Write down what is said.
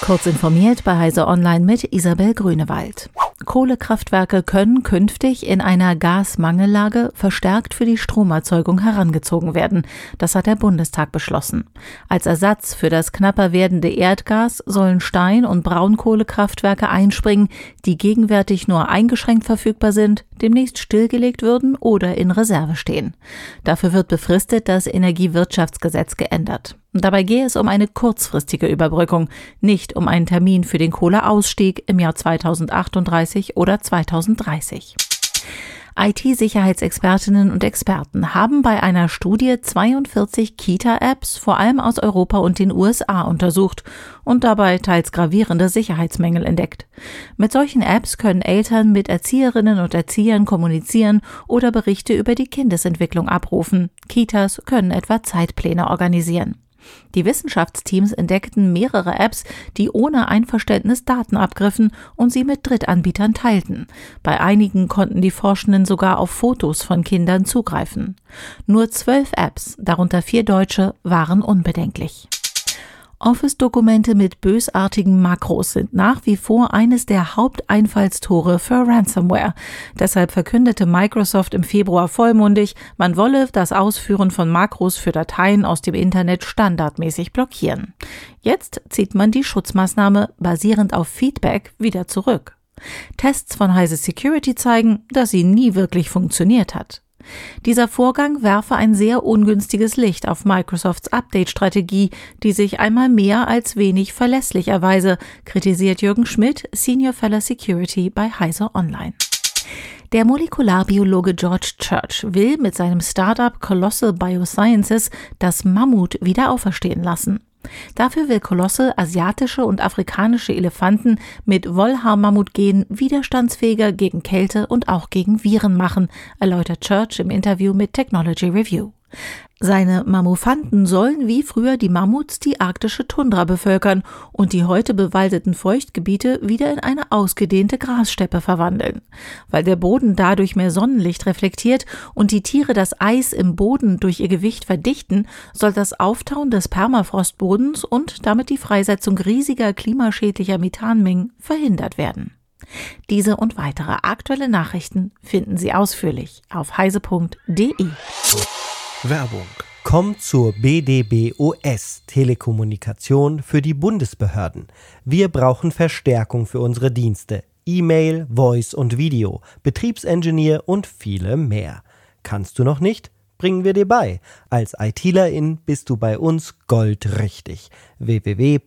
Kurz informiert bei Heise Online mit Isabel Grünewald. Kohlekraftwerke können künftig in einer Gasmangellage verstärkt für die Stromerzeugung herangezogen werden. Das hat der Bundestag beschlossen. Als Ersatz für das knapper werdende Erdgas sollen Stein- und Braunkohlekraftwerke einspringen, die gegenwärtig nur eingeschränkt verfügbar sind, demnächst stillgelegt würden oder in Reserve stehen. Dafür wird befristet das Energiewirtschaftsgesetz geändert. Dabei gehe es um eine kurzfristige Überbrückung, nicht um einen Termin für den Kohleausstieg im Jahr 2038 oder 2030. IT-Sicherheitsexpertinnen und Experten haben bei einer Studie 42 Kita-Apps vor allem aus Europa und den USA untersucht und dabei teils gravierende Sicherheitsmängel entdeckt. Mit solchen Apps können Eltern mit Erzieherinnen und Erziehern kommunizieren oder Berichte über die Kindesentwicklung abrufen. Kitas können etwa Zeitpläne organisieren. Die Wissenschaftsteams entdeckten mehrere Apps, die ohne Einverständnis Daten abgriffen und sie mit Drittanbietern teilten. Bei einigen konnten die Forschenden sogar auf Fotos von Kindern zugreifen. Nur zwölf Apps, darunter vier deutsche, waren unbedenklich. Office-Dokumente mit bösartigen Makros sind nach wie vor eines der Haupteinfallstore für Ransomware. Deshalb verkündete Microsoft im Februar vollmundig, man wolle das Ausführen von Makros für Dateien aus dem Internet standardmäßig blockieren. Jetzt zieht man die Schutzmaßnahme basierend auf Feedback wieder zurück. Tests von Heise Security zeigen, dass sie nie wirklich funktioniert hat. Dieser Vorgang werfe ein sehr ungünstiges Licht auf Microsofts Update-Strategie, die sich einmal mehr als wenig verlässlich erweise, kritisiert Jürgen Schmidt, Senior Fellow Security bei Heise Online. Der Molekularbiologe George Church will mit seinem Startup Colossal Biosciences das Mammut wieder auferstehen lassen. Dafür will Kolosse asiatische und afrikanische Elefanten mit Wollhaarmammutgen widerstandsfähiger gegen Kälte und auch gegen Viren machen, erläutert Church im Interview mit Technology Review. Seine Mammufanten sollen wie früher die Mammuts die arktische Tundra bevölkern und die heute bewaldeten Feuchtgebiete wieder in eine ausgedehnte Grassteppe verwandeln. Weil der Boden dadurch mehr Sonnenlicht reflektiert und die Tiere das Eis im Boden durch ihr Gewicht verdichten, soll das Auftauen des Permafrostbodens und damit die Freisetzung riesiger klimaschädlicher Methanmengen verhindert werden. Diese und weitere aktuelle Nachrichten finden Sie ausführlich auf heise.de. Werbung. Kommt zur BDBOS Telekommunikation für die Bundesbehörden. Wir brauchen Verstärkung für unsere Dienste. E-Mail, Voice und Video, Betriebsingenieur und viele mehr. Kannst du noch nicht? Bringen wir dir bei. Als ITlerin bist du bei uns goldrichtig. www.bdbos.de